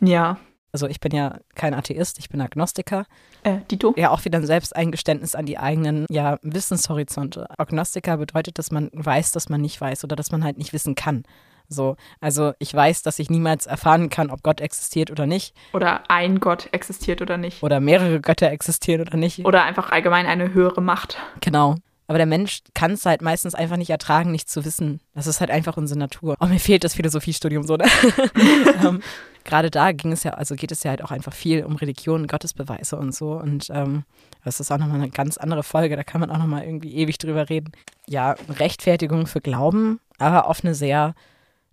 Ja. Also ich bin ja kein Atheist, ich bin Agnostiker. Äh, Dito? Ja, auch wieder ein Selbsteingeständnis an die eigenen ja, Wissenshorizonte. Agnostiker bedeutet, dass man weiß, dass man nicht weiß oder dass man halt nicht wissen kann. So, also ich weiß, dass ich niemals erfahren kann, ob Gott existiert oder nicht. Oder ein Gott existiert oder nicht. Oder mehrere Götter existieren oder nicht. Oder einfach allgemein eine höhere Macht. Genau. Aber der Mensch kann es halt meistens einfach nicht ertragen, nicht zu wissen. Das ist halt einfach unsere Natur. Oh, mir fehlt das Philosophiestudium so. Ne? *laughs* ähm, Gerade da ging es ja, also geht es ja halt auch einfach viel um Religion, Gottesbeweise und so. Und ähm, das ist auch nochmal eine ganz andere Folge. Da kann man auch nochmal irgendwie ewig drüber reden. Ja, Rechtfertigung für Glauben, aber auf eine sehr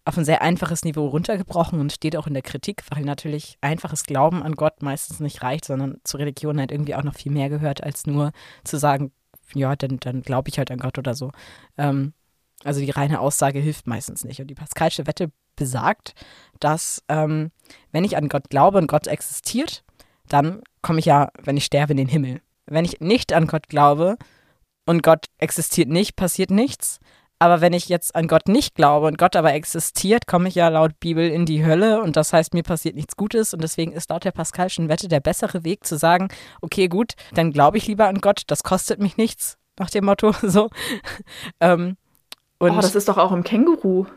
auf ein sehr einfaches Niveau runtergebrochen und steht auch in der Kritik, weil natürlich einfaches Glauben an Gott meistens nicht reicht, sondern zur Religion halt irgendwie auch noch viel mehr gehört, als nur zu sagen, ja, dann, dann glaube ich halt an Gott oder so. Ähm, also die reine Aussage hilft meistens nicht. Und die Pascalsche Wette besagt, dass ähm, wenn ich an Gott glaube und Gott existiert, dann komme ich ja, wenn ich sterbe, in den Himmel. Wenn ich nicht an Gott glaube und Gott existiert nicht, passiert nichts. Aber wenn ich jetzt an Gott nicht glaube und Gott aber existiert, komme ich ja laut Bibel in die Hölle und das heißt, mir passiert nichts Gutes und deswegen ist laut der Pascalschen Wette der bessere Weg zu sagen, okay, gut, dann glaube ich lieber an Gott, das kostet mich nichts, nach dem Motto *laughs* so. ähm, und oh, das ist doch auch im Känguru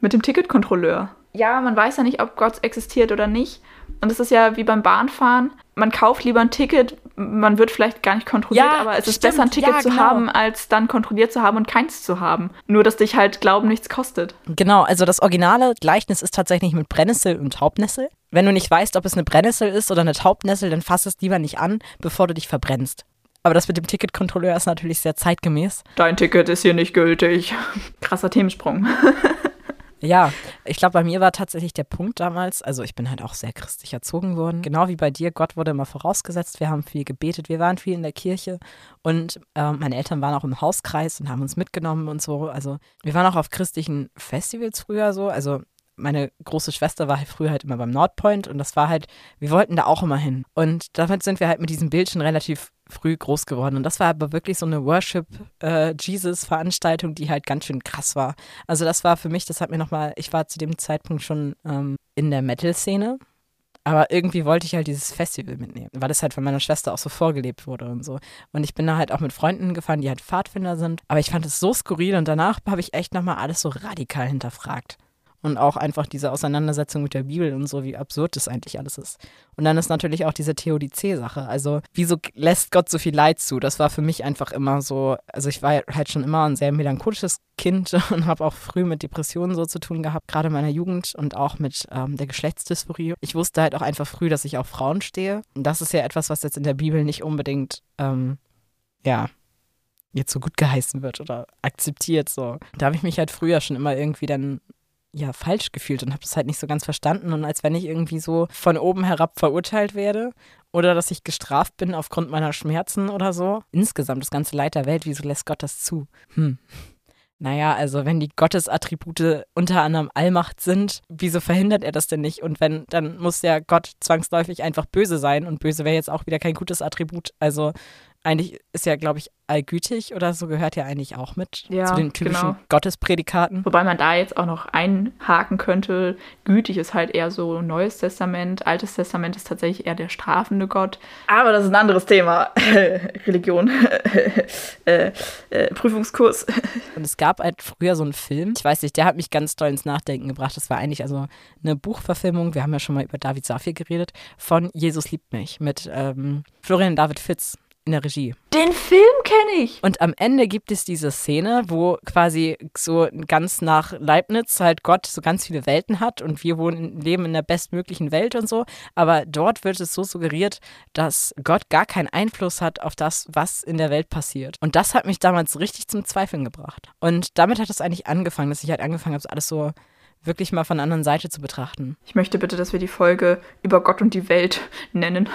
mit dem Ticketkontrolleur. Ja, man weiß ja nicht, ob Gott existiert oder nicht. Und es ist ja wie beim Bahnfahren. Man kauft lieber ein Ticket, man wird vielleicht gar nicht kontrolliert, ja, aber es ist besser, ein Ticket ja, zu genau. haben, als dann kontrolliert zu haben und keins zu haben. Nur, dass dich halt Glauben nichts kostet. Genau, also das originale Gleichnis ist tatsächlich mit Brennnessel und Taubnessel. Wenn du nicht weißt, ob es eine Brennnessel ist oder eine Taubnessel, dann fass es lieber nicht an, bevor du dich verbrennst. Aber das mit dem Ticketkontrolleur ist natürlich sehr zeitgemäß. Dein Ticket ist hier nicht gültig. *laughs* Krasser Themensprung. *laughs* Ja, ich glaube, bei mir war tatsächlich der Punkt damals, also ich bin halt auch sehr christlich erzogen worden. Genau wie bei dir, Gott wurde immer vorausgesetzt. Wir haben viel gebetet, wir waren viel in der Kirche und äh, meine Eltern waren auch im Hauskreis und haben uns mitgenommen und so. Also wir waren auch auf christlichen Festivals früher so. Also meine große Schwester war halt früher halt immer beim Nordpoint und das war halt, wir wollten da auch immer hin. Und damit sind wir halt mit diesem Bild schon relativ früh groß geworden. Und das war aber wirklich so eine Worship-Jesus-Veranstaltung, äh, die halt ganz schön krass war. Also das war für mich, das hat mir nochmal, ich war zu dem Zeitpunkt schon ähm, in der Metal-Szene. Aber irgendwie wollte ich halt dieses Festival mitnehmen, weil das halt von meiner Schwester auch so vorgelebt wurde und so. Und ich bin da halt auch mit Freunden gefahren, die halt Pfadfinder sind. Aber ich fand es so skurril und danach habe ich echt nochmal alles so radikal hinterfragt. Und auch einfach diese Auseinandersetzung mit der Bibel und so, wie absurd das eigentlich alles ist. Und dann ist natürlich auch diese Theodizee-Sache. Also, wieso lässt Gott so viel Leid zu? Das war für mich einfach immer so, also ich war halt schon immer ein sehr melancholisches Kind *laughs* und habe auch früh mit Depressionen so zu tun gehabt, gerade in meiner Jugend und auch mit ähm, der Geschlechtsdysphorie. Ich wusste halt auch einfach früh, dass ich auf Frauen stehe. Und das ist ja etwas, was jetzt in der Bibel nicht unbedingt, ähm, ja, jetzt so gut geheißen wird oder akzeptiert so. Da habe ich mich halt früher schon immer irgendwie dann ja falsch gefühlt und habe das halt nicht so ganz verstanden und als wenn ich irgendwie so von oben herab verurteilt werde oder dass ich gestraft bin aufgrund meiner Schmerzen oder so. Insgesamt das ganze Leid der Welt, wieso lässt Gott das zu? Hm. Naja, also wenn die Gottesattribute unter anderem Allmacht sind, wieso verhindert er das denn nicht? Und wenn, dann muss ja Gott zwangsläufig einfach böse sein und böse wäre jetzt auch wieder kein gutes Attribut. Also eigentlich ist ja, glaube ich, allgütig oder so gehört ja eigentlich auch mit ja, zu den typischen genau. Gottesprädikaten. Wobei man da jetzt auch noch einhaken könnte, gütig ist halt eher so Neues Testament, Altes Testament ist tatsächlich eher der strafende Gott. Aber das ist ein anderes Thema. *laughs* Religion. *laughs* äh, äh, Prüfungskurs. *laughs* Und es gab halt früher so einen Film, ich weiß nicht, der hat mich ganz toll ins Nachdenken gebracht. Das war eigentlich also eine Buchverfilmung, wir haben ja schon mal über David Safir geredet, von Jesus liebt mich mit ähm, Florian David Fitz in der Regie. Den Film kenne ich. Und am Ende gibt es diese Szene, wo quasi so ganz nach Leibniz halt Gott so ganz viele Welten hat und wir wohnen, leben in der bestmöglichen Welt und so. Aber dort wird es so suggeriert, dass Gott gar keinen Einfluss hat auf das, was in der Welt passiert. Und das hat mich damals richtig zum Zweifeln gebracht. Und damit hat es eigentlich angefangen, dass ich halt angefangen habe, alles so wirklich mal von der anderen Seite zu betrachten. Ich möchte bitte, dass wir die Folge über Gott und die Welt nennen.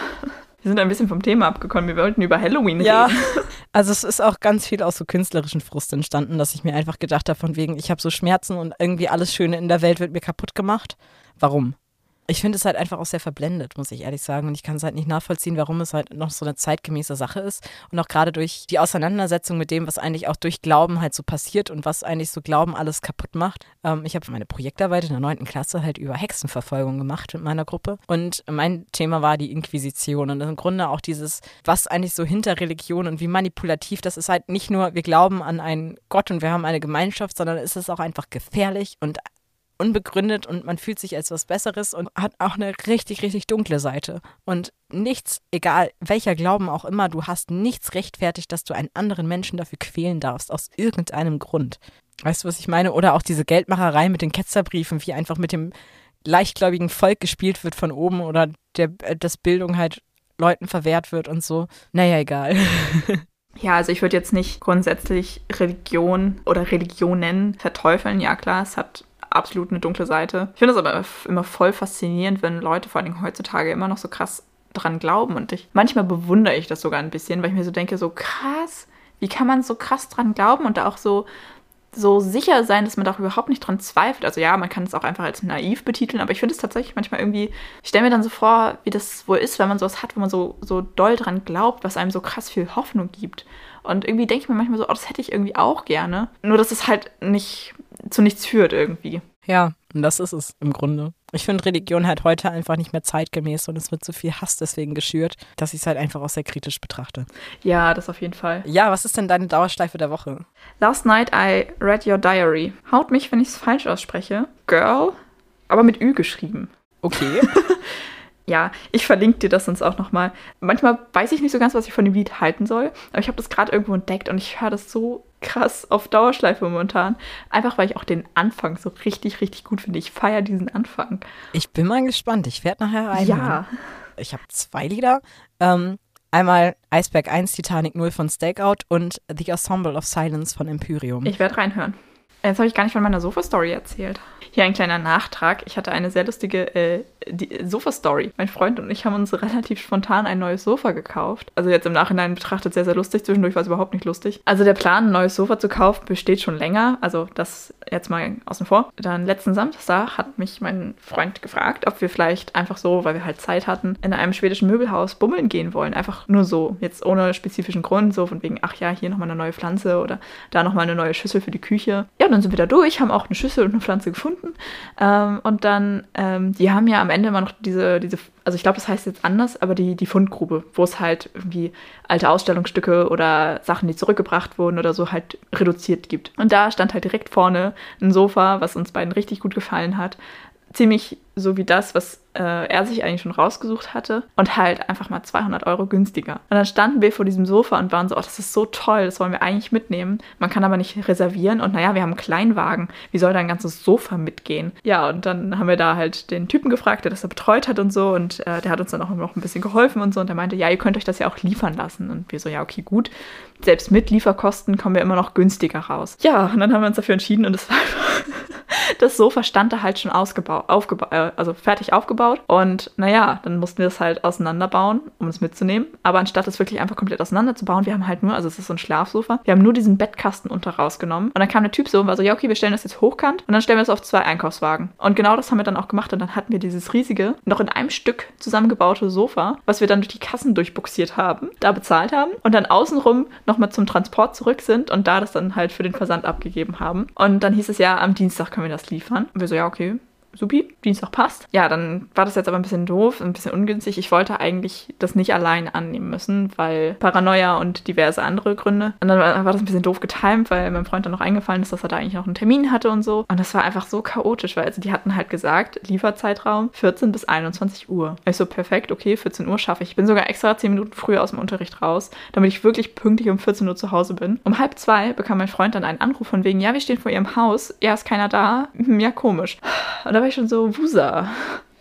Wir sind ein bisschen vom Thema abgekommen. Wir wollten über Halloween ja. reden. *laughs* Also es ist auch ganz viel aus so künstlerischen Frust entstanden, dass ich mir einfach gedacht habe, von wegen, ich habe so Schmerzen und irgendwie alles Schöne in der Welt wird mir kaputt gemacht. Warum? Ich finde es halt einfach auch sehr verblendet, muss ich ehrlich sagen. Und ich kann es halt nicht nachvollziehen, warum es halt noch so eine zeitgemäße Sache ist. Und auch gerade durch die Auseinandersetzung mit dem, was eigentlich auch durch Glauben halt so passiert und was eigentlich so Glauben alles kaputt macht. Ähm, ich habe meine Projektarbeit in der neunten Klasse halt über Hexenverfolgung gemacht mit meiner Gruppe. Und mein Thema war die Inquisition. Und im Grunde auch dieses, was eigentlich so hinter Religion und wie manipulativ das ist halt nicht nur, wir glauben an einen Gott und wir haben eine Gemeinschaft, sondern es ist auch einfach gefährlich und unbegründet und man fühlt sich als was Besseres und hat auch eine richtig, richtig dunkle Seite. Und nichts, egal welcher Glauben auch immer, du hast nichts rechtfertigt, dass du einen anderen Menschen dafür quälen darfst, aus irgendeinem Grund. Weißt du, was ich meine? Oder auch diese Geldmacherei mit den Ketzerbriefen, wie einfach mit dem leichtgläubigen Volk gespielt wird von oben oder der, äh, dass Bildung halt Leuten verwehrt wird und so. Naja, egal. *laughs* Ja, also ich würde jetzt nicht grundsätzlich Religion oder Religionen verteufeln. Ja, klar, es hat absolut eine dunkle Seite. Ich finde es aber immer voll faszinierend, wenn Leute vor allem heutzutage immer noch so krass dran glauben. Und ich, manchmal bewundere ich das sogar ein bisschen, weil ich mir so denke, so krass, wie kann man so krass dran glauben und da auch so so sicher sein, dass man da auch überhaupt nicht dran zweifelt. Also ja, man kann es auch einfach als naiv betiteln, aber ich finde es tatsächlich manchmal irgendwie, ich stelle mir dann so vor, wie das wohl ist, wenn man sowas hat, wo man so, so doll dran glaubt, was einem so krass viel Hoffnung gibt. Und irgendwie denke ich mir manchmal so, oh, das hätte ich irgendwie auch gerne. Nur, dass es halt nicht zu nichts führt irgendwie. Ja, und das ist es im Grunde. Ich finde, Religion halt heute einfach nicht mehr zeitgemäß und es wird so viel Hass deswegen geschürt, dass ich es halt einfach auch sehr kritisch betrachte. Ja, das auf jeden Fall. Ja, was ist denn deine Dauerschleife der Woche? Last night I read your diary. Haut mich, wenn ich es falsch ausspreche. Girl, aber mit Ü geschrieben. Okay. *laughs* Ja, ich verlinke dir das sonst auch nochmal. Manchmal weiß ich nicht so ganz, was ich von dem Lied halten soll, aber ich habe das gerade irgendwo entdeckt und ich höre das so krass auf Dauerschleife momentan. Einfach weil ich auch den Anfang so richtig, richtig gut finde. Ich feiere diesen Anfang. Ich bin mal gespannt. Ich werde nachher rein. Ja. Ich habe zwei Lieder. Ähm, einmal Iceberg 1 Titanic 0 von Stakeout und The Ensemble of Silence von Imperium. Ich werde reinhören. Jetzt habe ich gar nicht von meiner Sofa-Story erzählt. Hier ein kleiner Nachtrag. Ich hatte eine sehr lustige äh, Sofa-Story. Mein Freund und ich haben uns *laughs* relativ spontan ein neues Sofa gekauft. Also jetzt im Nachhinein betrachtet sehr, sehr lustig. Zwischendurch war es überhaupt nicht lustig. Also der Plan, ein neues Sofa zu kaufen, besteht schon länger. Also das jetzt mal außen vor. Dann letzten Samstag hat mich mein Freund gefragt, ob wir vielleicht einfach so, weil wir halt Zeit hatten, in einem schwedischen Möbelhaus bummeln gehen wollen. Einfach nur so. Jetzt ohne spezifischen Grund. So von wegen, ach ja, hier nochmal eine neue Pflanze oder da nochmal eine neue Schüssel für die Küche. Ja, dann sind wir da durch, haben auch eine Schüssel und eine Pflanze gefunden. Ähm, und dann, ähm, die haben ja am Ende immer noch diese, diese also ich glaube, das heißt jetzt anders, aber die, die Fundgrube, wo es halt irgendwie alte Ausstellungsstücke oder Sachen, die zurückgebracht wurden oder so halt reduziert gibt. Und da stand halt direkt vorne ein Sofa, was uns beiden richtig gut gefallen hat. Ziemlich so wie das, was äh, er sich eigentlich schon rausgesucht hatte und halt einfach mal 200 Euro günstiger. Und dann standen wir vor diesem Sofa und waren so, oh, das ist so toll, das wollen wir eigentlich mitnehmen. Man kann aber nicht reservieren und naja, wir haben einen Kleinwagen. Wie soll da ein ganzes Sofa mitgehen? Ja, und dann haben wir da halt den Typen gefragt, der das da betreut hat und so und äh, der hat uns dann auch noch ein bisschen geholfen und so und der meinte, ja, ihr könnt euch das ja auch liefern lassen. Und wir so, ja, okay, gut. Selbst mit Lieferkosten kommen wir immer noch günstiger raus. Ja, und dann haben wir uns dafür entschieden und es war *laughs* das Sofa stand da halt schon ausgebaut, aufgebaut, äh, also fertig aufgebaut. Und naja, dann mussten wir es halt auseinanderbauen, um es mitzunehmen. Aber anstatt es wirklich einfach komplett auseinanderzubauen, wir haben halt nur, also es ist so ein Schlafsofa, wir haben nur diesen Bettkasten unter rausgenommen. Und dann kam der Typ so und war so, ja, okay, wir stellen das jetzt hochkant und dann stellen wir es auf zwei Einkaufswagen. Und genau das haben wir dann auch gemacht. Und dann hatten wir dieses riesige, noch in einem Stück zusammengebaute Sofa, was wir dann durch die Kassen durchbuxiert haben, da bezahlt haben und dann außenrum nochmal zum Transport zurück sind und da das dann halt für den Versand abgegeben haben. Und dann hieß es ja, am Dienstag können wir das liefern. Und wir so, ja, okay, supi, Dienstag passt. Ja, dann war das jetzt aber ein bisschen doof, ein bisschen ungünstig. Ich wollte eigentlich das nicht allein annehmen müssen, weil Paranoia und diverse andere Gründe. Und dann war, das ein bisschen doof getimt, weil meinem Freund dann noch eingefallen ist, dass er da eigentlich noch einen Termin hatte und so. Und das war einfach so chaotisch, weil also die hatten halt gesagt, Lieferzeitraum 14 bis 21 Uhr. Ich so, perfekt, okay, 14 Uhr schaffe ich. Ich bin sogar extra 10 Minuten früher aus dem Unterricht raus, damit ich wirklich pünktlich um 14 Uhr zu Hause bin. Um halb zwei bekam mein Freund dann einen Anruf von wegen, ja, wir stehen vor ihrem Haus, ja, ist keiner da. Ja, komisch. Und da war ich schon so, Wusa.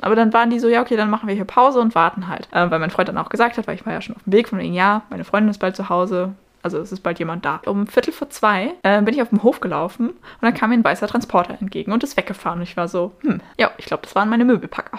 Aber dann waren die so, ja, okay, dann machen wir hier Pause und warten halt. Äh, weil mein Freund dann auch gesagt hat, weil ich war ja schon auf dem Weg von wegen, ja, meine Freundin ist bald zu Hause, also es ist bald jemand da. Um Viertel vor zwei äh, bin ich auf dem Hof gelaufen und dann kam mir ein weißer Transporter entgegen und ist weggefahren. Und ich war so, hm, ja, ich glaube, das waren meine Möbelpacker.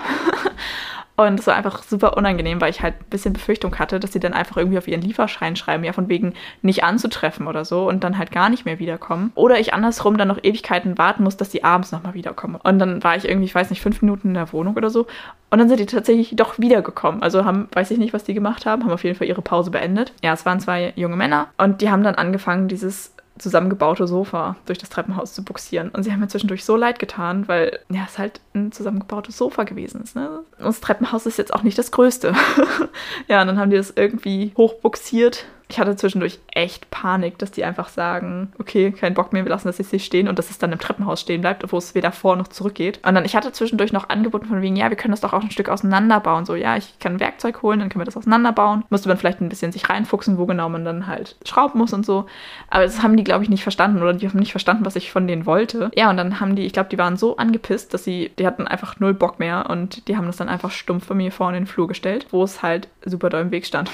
*laughs* Und es war einfach super unangenehm, weil ich halt ein bisschen Befürchtung hatte, dass sie dann einfach irgendwie auf ihren Lieferschein schreiben, ja, von wegen nicht anzutreffen oder so und dann halt gar nicht mehr wiederkommen. Oder ich andersrum dann noch Ewigkeiten warten muss, dass die abends nochmal wiederkommen. Und dann war ich irgendwie, ich weiß nicht, fünf Minuten in der Wohnung oder so. Und dann sind die tatsächlich doch wiedergekommen. Also haben, weiß ich nicht, was die gemacht haben, haben auf jeden Fall ihre Pause beendet. Ja, es waren zwei junge Männer und die haben dann angefangen, dieses zusammengebaute Sofa durch das Treppenhaus zu buxieren. Und sie haben mir zwischendurch so leid getan, weil ja, es halt ein zusammengebautes Sofa gewesen ist. Ne? Und das Treppenhaus ist jetzt auch nicht das größte. *laughs* ja, und dann haben die das irgendwie hochbuxiert ich hatte zwischendurch echt Panik, dass die einfach sagen, okay, kein Bock mehr, wir lassen das jetzt hier stehen und dass es dann im Treppenhaus stehen bleibt, wo es weder vor noch zurück geht. Und dann, ich hatte zwischendurch noch angeboten von wegen, ja, wir können das doch auch ein Stück auseinanderbauen. So, ja, ich kann ein Werkzeug holen, dann können wir das auseinanderbauen. Musste man vielleicht ein bisschen sich reinfuchsen, wo genau man dann halt schrauben muss und so. Aber das haben die, glaube ich, nicht verstanden oder die haben nicht verstanden, was ich von denen wollte. Ja, und dann haben die, ich glaube, die waren so angepisst, dass sie, die hatten einfach null Bock mehr und die haben das dann einfach stumpf bei mir vorne in den Flur gestellt, wo es halt super doll im Weg stand.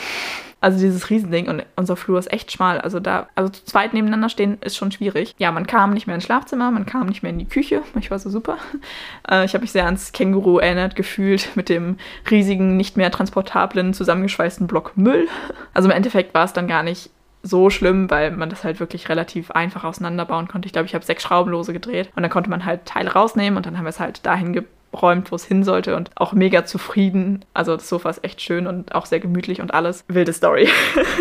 Also dieses Riesending und unser Flur ist echt schmal. Also da, also zu zweit nebeneinander stehen ist schon schwierig. Ja, man kam nicht mehr ins Schlafzimmer, man kam nicht mehr in die Küche. Ich war so super. *laughs* Äh, ich habe mich sehr ans Känguru erinnert gefühlt mit dem riesigen, nicht mehr transportablen, zusammengeschweißten Block Müll. Also im Endeffekt war es dann gar nicht so schlimm, weil man das halt wirklich relativ einfach auseinanderbauen konnte. Ich glaube, ich habe sechs Schraubenlose gedreht und dann konnte man halt Teile rausnehmen und dann haben wir es halt dahin geräumt, wo es hin sollte und auch mega zufrieden. Also das Sofa ist echt schön und auch sehr gemütlich und alles. Wilde Story.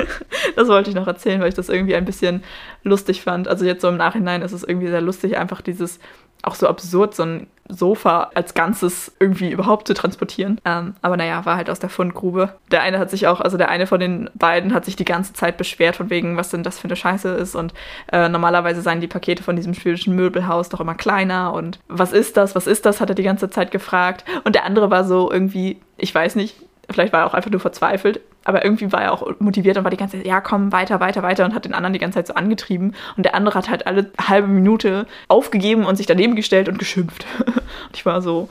*laughs* das wollte ich noch erzählen, weil ich das irgendwie ein bisschen lustig fand. Also jetzt so im Nachhinein ist es irgendwie sehr lustig, einfach dieses auch so absurd, so ein Sofa als Ganzes irgendwie überhaupt zu transportieren. Ähm, aber naja, war halt aus der Fundgrube. Der eine hat sich auch, also der eine von den beiden hat sich die ganze Zeit beschwert von wegen, was denn das für eine Scheiße ist. Und äh, normalerweise seien die Pakete von diesem schwedischen Möbelhaus doch immer kleiner. Und was ist das? Was ist das? hat er die ganze Zeit gefragt. Und der andere war so irgendwie, ich weiß nicht, vielleicht war er auch einfach nur verzweifelt, aber irgendwie war er auch motiviert und war die ganze Zeit, ja, komm, weiter, weiter, weiter und hat den anderen die ganze Zeit so angetrieben. Und der andere hat halt alle halbe Minute aufgegeben und sich daneben gestellt und geschimpft. *laughs* Und ich war so,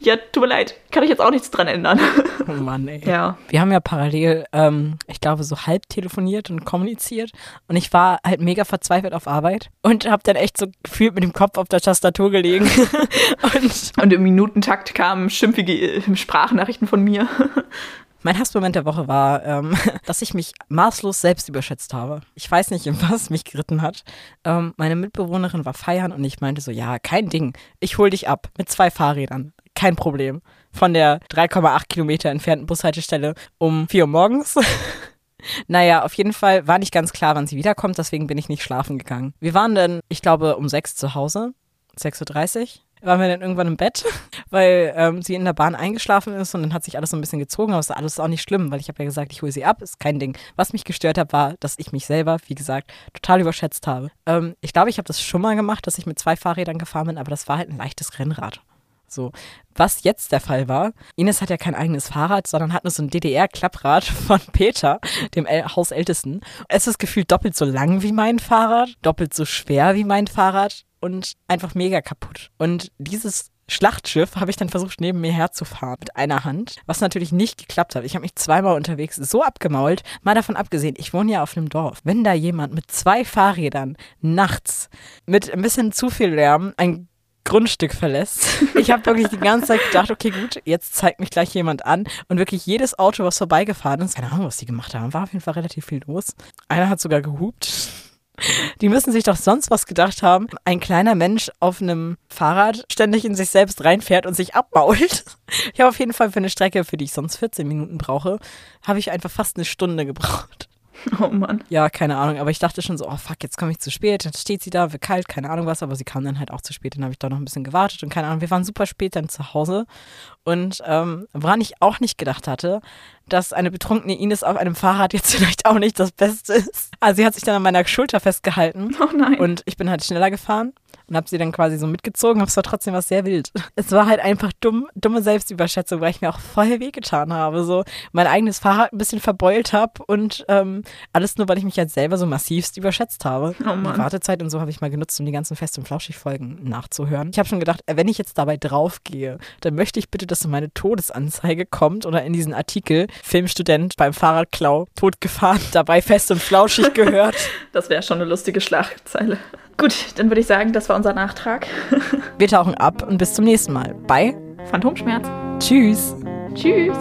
ja, tut mir leid, kann ich jetzt auch nichts dran ändern. Oh Mann, ey. Ja. Wir haben ja parallel, ähm, ich glaube, so halb telefoniert und kommuniziert. Und ich war halt mega verzweifelt auf Arbeit und habe dann echt so gefühlt mit dem Kopf auf der Tastatur gelegen. *laughs* und, und im Minutentakt kamen schimpfige äh, Sprachnachrichten von mir. *laughs* Mein Hassmoment der Woche war, ähm, *laughs* dass ich mich maßlos selbst überschätzt habe. Ich weiß nicht, was mich geritten hat. Ähm, meine Mitbewohnerin war feiern und ich meinte so, ja, kein Ding. Ich hol dich ab mit zwei Fahrrädern. Kein Problem. Von der 3,8 Kilometer entfernten Bushaltestelle um 4 Uhr morgens. *laughs* Naja, auf jeden Fall war nicht ganz klar, wann sie wiederkommt, deswegen bin ich nicht schlafen gegangen. Wir waren dann, ich glaube, um 6 zu Hause, 6.30 Uhr waren wir dann irgendwann im Bett, *laughs* weil ähm, sie in der Bahn eingeschlafen ist und dann hat sich alles so ein bisschen gezogen, aber es ist alles auch nicht schlimm, weil ich habe ja gesagt, ich hole sie ab, ist kein Ding. Was mich gestört hat, war, dass ich mich selber, wie gesagt, total überschätzt habe. Ähm, ich glaube, ich habe das schon mal gemacht, dass ich mit zwei Fahrrädern gefahren bin, aber das war halt ein leichtes Rennrad. So. Was jetzt der Fall war, Ines hat ja kein eigenes Fahrrad, sondern hat nur so ein DDR-Klapprad *laughs* von Peter, dem El Hausältesten. Es ist gefühlt doppelt so lang wie mein Fahrrad, doppelt so schwer wie mein Fahrrad und einfach mega kaputt. Und dieses Schlachtschiff habe ich dann versucht, neben mir herzufahren mit einer Hand, was natürlich nicht geklappt hat. Ich habe mich zweimal unterwegs so abgemault, mal davon abgesehen, ich wohne ja auf einem Dorf. Wenn da jemand mit zwei Fahrrädern nachts mit ein bisschen zu viel Lärm ein Grundstück verlässt. *laughs* Ich habe wirklich die ganze Zeit gedacht, okay, gut, jetzt zeigt mich gleich jemand an. Und wirklich jedes Auto, was vorbeigefahren ist, keine Ahnung, was die gemacht haben, war auf jeden Fall relativ viel los. Einer hat sogar gehupt. Die müssen sich doch sonst was gedacht haben. Ein kleiner Mensch auf einem Fahrrad ständig in sich selbst reinfährt und sich abbault. Ich habe auf jeden Fall für eine Strecke, für die ich sonst 14 Minuten brauche, habe ich einfach fast eine Stunde gebraucht. *laughs* Oh Mann. Ja, keine Ahnung, aber ich dachte schon so, oh fuck, jetzt komme ich zu spät, dann steht sie da, wird kalt, keine Ahnung was, aber sie kam dann halt auch zu spät, dann habe ich da noch ein bisschen gewartet und keine Ahnung, wir waren super spät dann zu Hause und ähm, woran ich auch nicht gedacht hatte, dass eine betrunkene Ines auf einem Fahrrad jetzt *laughs* vielleicht auch nicht das Beste ist. Also sie hat sich dann an meiner Schulter festgehalten *laughs* Oh nein. und ich bin halt schneller gefahren und habe sie dann quasi so mitgezogen, aber es war trotzdem was sehr wild. *laughs* Es war halt einfach dumm, dumme Selbstüberschätzung, weil ich mir auch voll wehgetan habe, so mein eigenes Fahrrad ein bisschen verbeult habe und ähm, alles nur, weil ich mich halt selber so massivst überschätzt habe. Oh Mann. Die Wartezeit und so habe ich mal genutzt, um die ganzen Fest- und Flauschig-Folgen nachzuhören. Ich habe schon gedacht, äh, wenn ich jetzt dabei draufgehe, dann möchte ich bitte, dass meine Todesanzeige kommt oder in diesen Artikel Filmstudent beim Fahrradklau totgefahren, *laughs* dabei fest und flauschig gehört. *laughs* Das wäre schon eine lustige Schlagzeile. Gut, dann würde ich sagen, das war unser Nachtrag. Wir tauchen ab und bis zum nächsten Mal. Bye. Phantomschmerz. Tschüss. Tschüss.